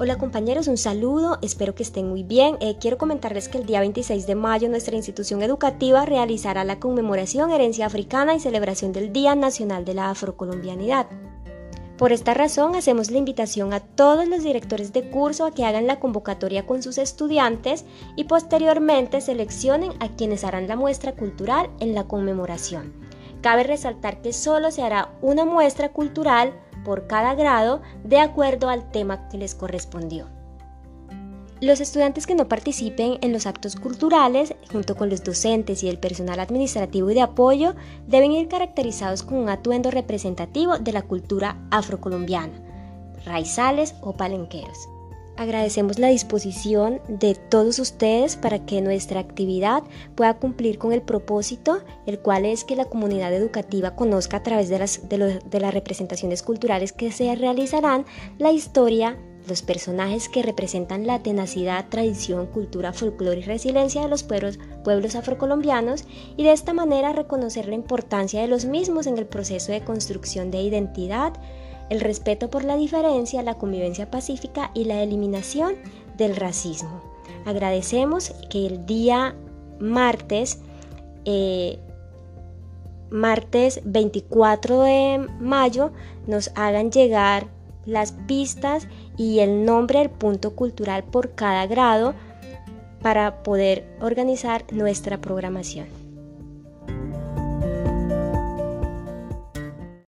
Hola compañeros, un saludo, espero que estén muy bien. Eh, quiero comentarles que el día 26 de mayo nuestra institución educativa realizará la conmemoración Herencia Africana y celebración del Día Nacional de la Afrocolombianidad. Por esta razón hacemos la invitación a todos los directores de curso a que hagan la convocatoria con sus estudiantes y posteriormente seleccionen a quienes harán la muestra cultural en la conmemoración. Cabe resaltar que solo se hará una muestra cultural por cada grado de acuerdo al tema que les correspondió. Los estudiantes que no participen en los actos culturales, junto con los docentes y el personal administrativo y de apoyo, deben ir caracterizados con un atuendo representativo de la cultura afrocolombiana, raizales o palenqueros. Agradecemos la disposición de todos ustedes para que nuestra actividad pueda cumplir con el propósito, el cual es que la comunidad educativa conozca a través de las, representaciones culturales que se realizarán la historia, los personajes que representan la tenacidad, tradición, cultura, folclore y resiliencia de los pueblos afrocolombianos y de esta manera reconocer la importancia de los mismos en el proceso de construcción de identidad, el respeto por la diferencia, la convivencia pacífica y la eliminación del racismo. Agradecemos que el día martes, eh, martes 24 de mayo, nos hagan llegar las pistas y el nombre del punto cultural por cada grado para poder organizar nuestra programación.